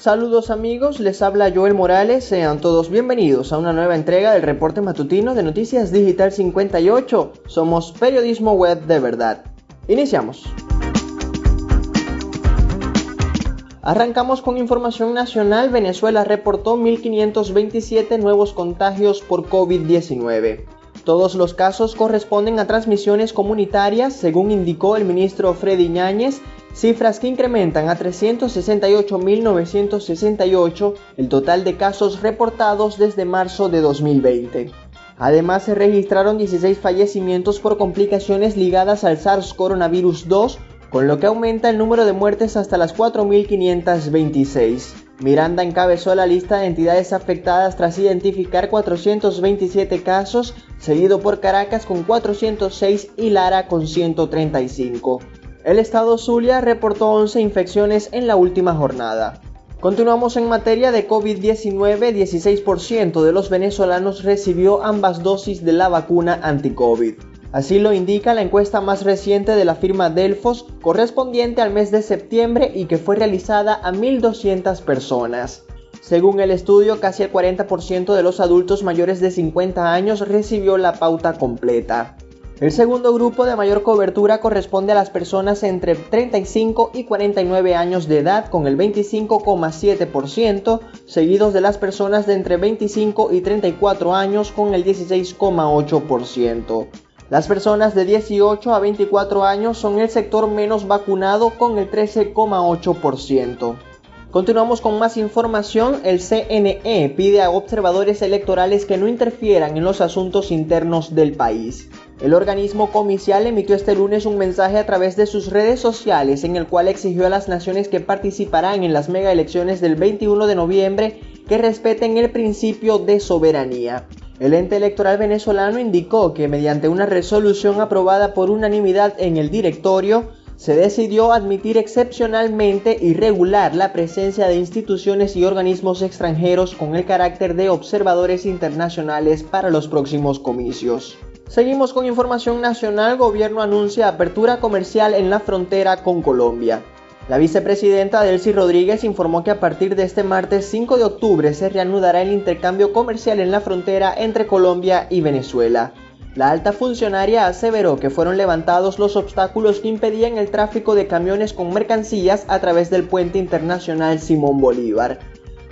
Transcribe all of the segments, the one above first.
Saludos amigos, les habla Joel Morales, sean todos bienvenidos a una nueva entrega del reporte matutino de Noticias Digital 58. Somos periodismo web de verdad. Iniciamos. Arrancamos con información nacional. Venezuela reportó 1.527 nuevos contagios por COVID-19. Todos los casos corresponden a transmisiones comunitarias, según indicó el ministro Freddy Ñáñez, cifras que incrementan a 368.968 el total de casos reportados desde marzo de 2020. Además, se registraron 16 fallecimientos por complicaciones ligadas al SARS coronavirus 2 con lo que aumenta el número de muertes hasta las 4.526. Miranda encabezó la lista de entidades afectadas tras identificar 427 casos, seguido por Caracas con 406 y Lara con 135. El estado Zulia reportó 11 infecciones en la última jornada. Continuamos en materia de COVID-19, 16% de los venezolanos recibió ambas dosis de la vacuna anti-COVID. Así lo indica la encuesta más reciente de la firma Delfos, correspondiente al mes de septiembre y que fue realizada a 1.200 personas. Según el estudio, casi el 40% de los adultos mayores de 50 años recibió la pauta completa. El segundo grupo de mayor cobertura corresponde a las personas entre 35 y 49 años de edad con el 25,7%, seguidos de las personas de entre 25 y 34 años con el 16,8%. Las personas de 18 a 24 años son el sector menos vacunado con el 13,8%. Continuamos con más información. El CNE pide a observadores electorales que no interfieran en los asuntos internos del país. El organismo comicial emitió este lunes un mensaje a través de sus redes sociales en el cual exigió a las naciones que participarán en las mega elecciones del 21 de noviembre que respeten el principio de soberanía. El ente electoral venezolano indicó que mediante una resolución aprobada por unanimidad en el directorio, se decidió admitir excepcionalmente y regular la presencia de instituciones y organismos extranjeros con el carácter de observadores internacionales para los próximos comicios. Seguimos con información nacional, gobierno anuncia apertura comercial en la frontera con Colombia. La vicepresidenta Delcy Rodríguez informó que a partir de este martes 5 de octubre se reanudará el intercambio comercial en la frontera entre Colombia y Venezuela. La alta funcionaria aseveró que fueron levantados los obstáculos que impedían el tráfico de camiones con mercancías a través del puente internacional Simón Bolívar.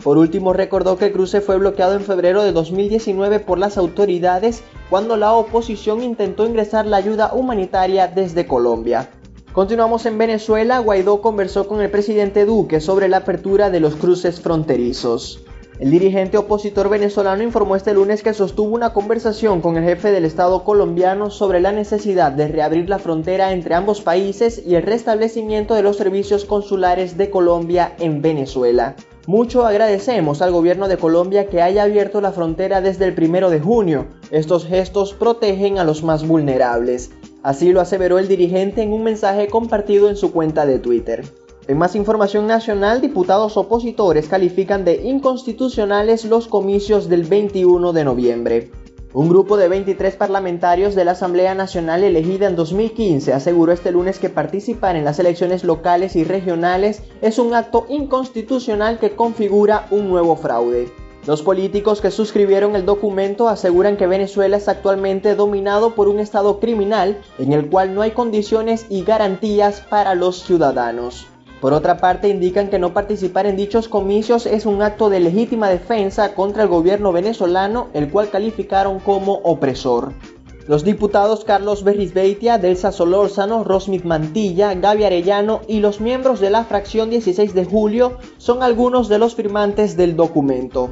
Por último, recordó que el cruce fue bloqueado en febrero de 2019 por las autoridades cuando la oposición intentó ingresar la ayuda humanitaria desde Colombia. Continuamos en Venezuela. Guaidó conversó con el presidente Duque sobre la apertura de los cruces fronterizos. El dirigente opositor venezolano informó este lunes que sostuvo una conversación con el jefe del Estado colombiano sobre la necesidad de reabrir la frontera entre ambos países y el restablecimiento de los servicios consulares de Colombia en Venezuela. Mucho agradecemos al gobierno de Colombia que haya abierto la frontera desde el primero de junio. Estos gestos protegen a los más vulnerables. Así lo aseveró el dirigente en un mensaje compartido en su cuenta de Twitter. En más información nacional, diputados opositores califican de inconstitucionales los comicios del 21 de noviembre. Un grupo de 23 parlamentarios de la Asamblea Nacional elegida en 2015 aseguró este lunes que participar en las elecciones locales y regionales es un acto inconstitucional que configura un nuevo fraude. Los políticos que suscribieron el documento aseguran que Venezuela es actualmente dominado por un Estado criminal en el cual no hay condiciones y garantías para los ciudadanos. Por otra parte, indican que no participar en dichos comicios es un acto de legítima defensa contra el gobierno venezolano, el cual calificaron como opresor. Los diputados Carlos Berrisbeitia, Delsa Solórzano, Rosmith Mantilla, Gaby Arellano y los miembros de la fracción 16 de julio son algunos de los firmantes del documento.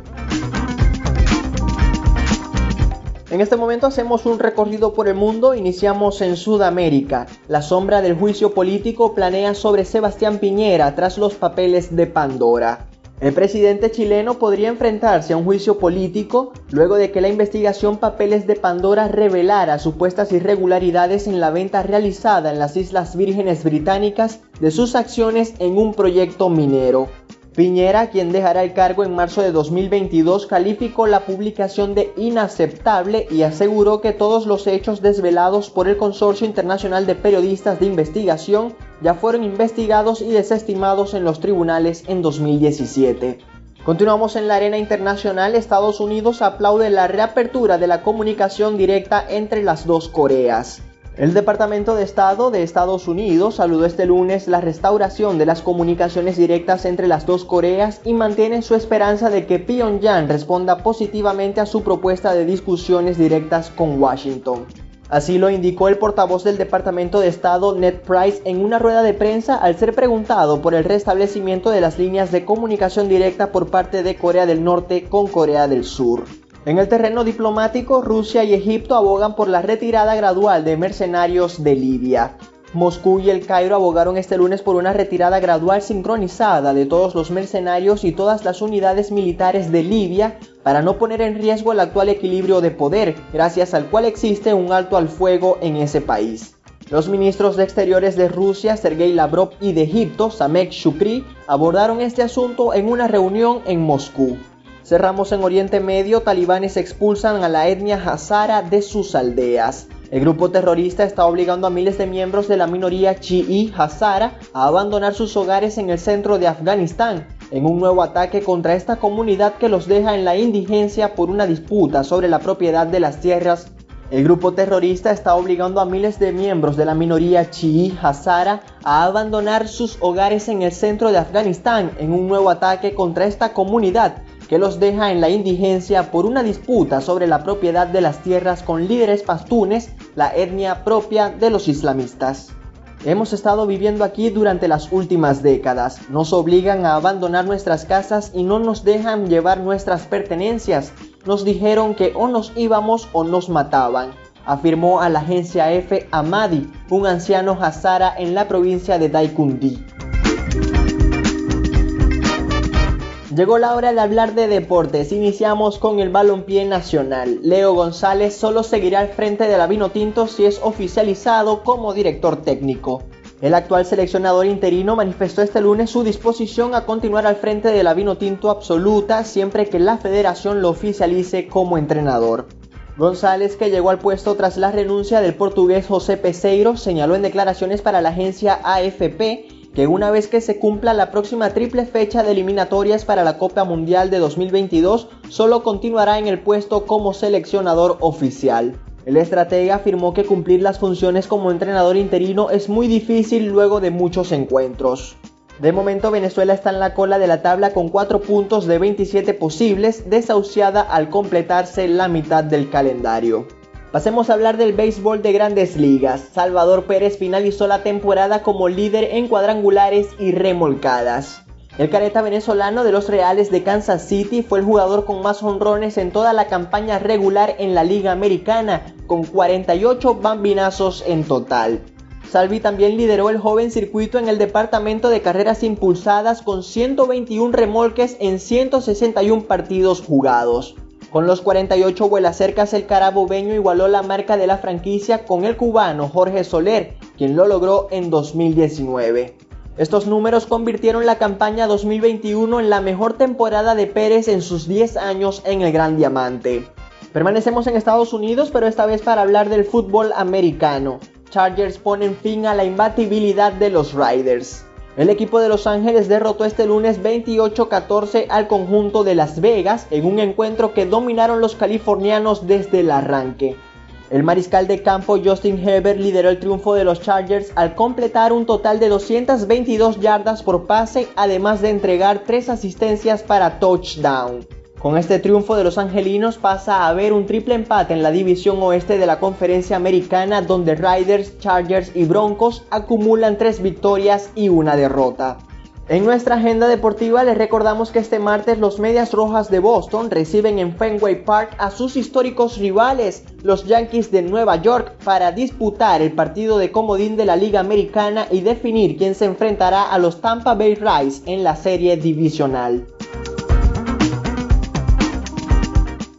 En este momento hacemos un recorrido por el mundo, iniciamos en Sudamérica. La sombra del juicio político planea sobre Sebastián Piñera tras los papeles de Pandora. El presidente chileno podría enfrentarse a un juicio político luego de que la investigación Papeles de Pandora revelara supuestas irregularidades en la venta realizada en las Islas Vírgenes Británicas de sus acciones en un proyecto minero. Piñera, quien dejará el cargo en marzo de 2022, calificó la publicación de inaceptable y aseguró que todos los hechos desvelados por el Consorcio Internacional de Periodistas de Investigación ya fueron investigados y desestimados en los tribunales en 2017. Continuamos en la arena internacional. Estados Unidos aplaude la reapertura de la comunicación directa entre las dos Coreas. El Departamento de Estado de Estados Unidos saludó este lunes la restauración de las comunicaciones directas entre las dos Coreas y mantiene su esperanza de que Pyongyang responda positivamente a su propuesta de discusiones directas con Washington. Así lo indicó el portavoz del Departamento de Estado Ned Price en una rueda de prensa al ser preguntado por el restablecimiento de las líneas de comunicación directa por parte de Corea del Norte con Corea del Sur. En el terreno diplomático, Rusia y Egipto abogan por la retirada gradual de mercenarios de Libia. Moscú y el Cairo abogaron este lunes por una retirada gradual sincronizada de todos los mercenarios y todas las unidades militares de Libia para no poner en riesgo el actual equilibrio de poder, gracias al cual existe un alto al fuego en ese país. Los ministros de Exteriores de Rusia, Sergei Lavrov, y de Egipto, Samek Shukri, abordaron este asunto en una reunión en Moscú. Cerramos en Oriente Medio, talibanes expulsan a la etnia hazara de sus aldeas. El grupo terrorista está obligando a miles de miembros de la minoría chií hazara a abandonar sus hogares en el centro de Afganistán, en un nuevo ataque contra esta comunidad que los deja en la indigencia por una disputa sobre la propiedad de las tierras. El grupo terrorista está obligando a miles de miembros de la minoría chií hazara a abandonar sus hogares en el centro de Afganistán en un nuevo ataque contra esta comunidad que los deja en la indigencia por una disputa sobre la propiedad de las tierras con líderes pastunes, la etnia propia de los islamistas. Hemos estado viviendo aquí durante las últimas décadas. Nos obligan a abandonar nuestras casas y no nos dejan llevar nuestras pertenencias. Nos dijeron que o nos íbamos o nos mataban, afirmó a la agencia F Amadi, un anciano hazara en la provincia de Daikundi. Llegó la hora de hablar de deportes. Iniciamos con el balompié nacional. Leo González solo seguirá al frente de la Vino Tinto si es oficializado como director técnico. El actual seleccionador interino manifestó este lunes su disposición a continuar al frente de la Vino Tinto absoluta siempre que la federación lo oficialice como entrenador. González, que llegó al puesto tras la renuncia del portugués José Peseiro, señaló en declaraciones para la agencia AFP que una vez que se cumpla la próxima triple fecha de eliminatorias para la Copa Mundial de 2022, solo continuará en el puesto como seleccionador oficial. El estratega afirmó que cumplir las funciones como entrenador interino es muy difícil luego de muchos encuentros. De momento Venezuela está en la cola de la tabla con 4 puntos de 27 posibles, desahuciada al completarse la mitad del calendario. Pasemos a hablar del béisbol de grandes ligas. Salvador Pérez finalizó la temporada como líder en cuadrangulares y remolcadas. El careta venezolano de los Reales de Kansas City fue el jugador con más honrones en toda la campaña regular en la Liga Americana, con 48 bambinazos en total. Salvi también lideró el joven circuito en el departamento de carreras impulsadas con 121 remolques en 161 partidos jugados. Con los 48 vuelas cercas, el carabobeño igualó la marca de la franquicia con el cubano Jorge Soler, quien lo logró en 2019. Estos números convirtieron la campaña 2021 en la mejor temporada de Pérez en sus 10 años en el Gran Diamante. Permanecemos en Estados Unidos, pero esta vez para hablar del fútbol americano. Chargers ponen fin a la imbatibilidad de los Riders. El equipo de Los Ángeles derrotó este lunes 28-14 al conjunto de Las Vegas en un encuentro que dominaron los californianos desde el arranque. El mariscal de campo Justin Herbert lideró el triunfo de los Chargers al completar un total de 222 yardas por pase, además de entregar tres asistencias para touchdown. Con este triunfo de los angelinos pasa a haber un triple empate en la división oeste de la conferencia americana donde Riders, Chargers y Broncos acumulan tres victorias y una derrota. En nuestra agenda deportiva les recordamos que este martes los Medias Rojas de Boston reciben en Fenway Park a sus históricos rivales, los Yankees de Nueva York, para disputar el partido de comodín de la Liga Americana y definir quién se enfrentará a los Tampa Bay Rays en la serie divisional.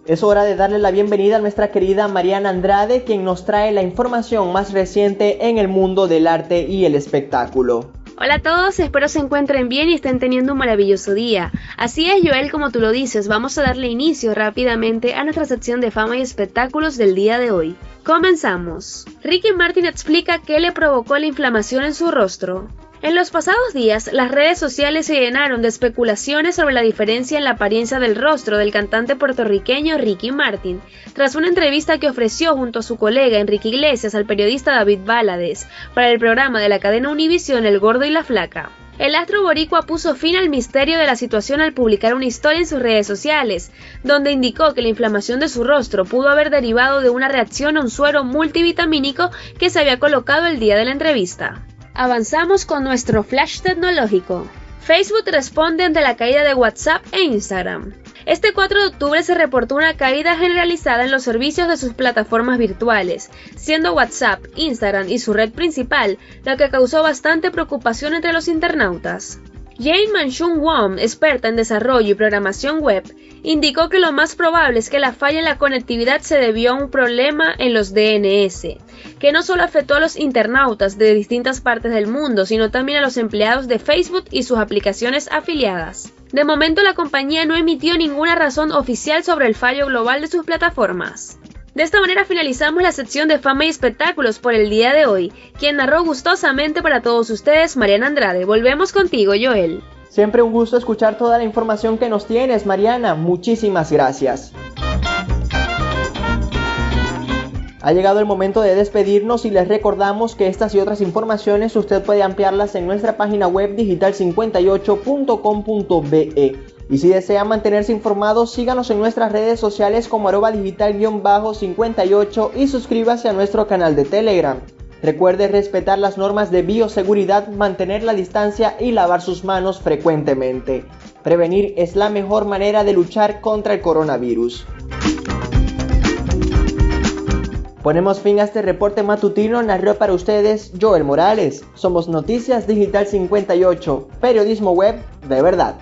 Es hora de darle la bienvenida a nuestra querida Mariana Andrade, quien nos trae la información más reciente en el mundo del arte y el espectáculo. Hola a todos, espero se encuentren bien y estén teniendo un maravilloso día. Así es, Joel, como tú lo dices, vamos a darle inicio rápidamente a nuestra sección de fama y espectáculos del día de hoy. Comenzamos. Ricky Martin explica qué le provocó la inflamación en su rostro. En los pasados días, las redes sociales se llenaron de especulaciones sobre la diferencia en la apariencia del rostro del cantante puertorriqueño Ricky Martin, tras una entrevista que ofreció junto a su colega Enrique Iglesias al periodista David Balades para el programa de la cadena Univision El Gordo y la Flaca. El astro boricua puso fin al misterio de la situación al publicar una historia en sus redes sociales, donde indicó que la inflamación de su rostro pudo haber derivado de una reacción a un suero multivitamínico que se había colocado el día de la entrevista. Avanzamos con nuestro flash tecnológico. Facebook responde ante la caída de WhatsApp e Instagram. Este 4 de octubre se reportó una caída generalizada en los servicios de sus plataformas virtuales, siendo WhatsApp, Instagram y su red principal la que causó bastante preocupación entre los internautas. Jane Manchun Wong, experta en desarrollo y programación web, indicó que lo más probable es que la falla en la conectividad se debió a un problema en los DNS, que no solo afectó a los internautas de distintas partes del mundo, sino también a los empleados de Facebook y sus aplicaciones afiliadas. De momento la compañía no emitió ninguna razón oficial sobre el fallo global de sus plataformas. De esta manera finalizamos la sección de fama y espectáculos por el día de hoy, quien narró gustosamente para todos ustedes Mariana Andrade. Volvemos contigo, Joel. Siempre un gusto escuchar toda la información que nos tienes, Mariana. Muchísimas gracias. Ha llegado el momento de despedirnos y les recordamos que estas y otras informaciones usted puede ampliarlas en nuestra página web digital58.com.be. Y si desea mantenerse informado, síganos en nuestras redes sociales como arroba digital-58 y suscríbase a nuestro canal de Telegram. Recuerde respetar las normas de bioseguridad, mantener la distancia y lavar sus manos frecuentemente. Prevenir es la mejor manera de luchar contra el coronavirus. Ponemos fin a este reporte matutino, narró para ustedes Joel Morales. Somos Noticias Digital 58, periodismo web de verdad.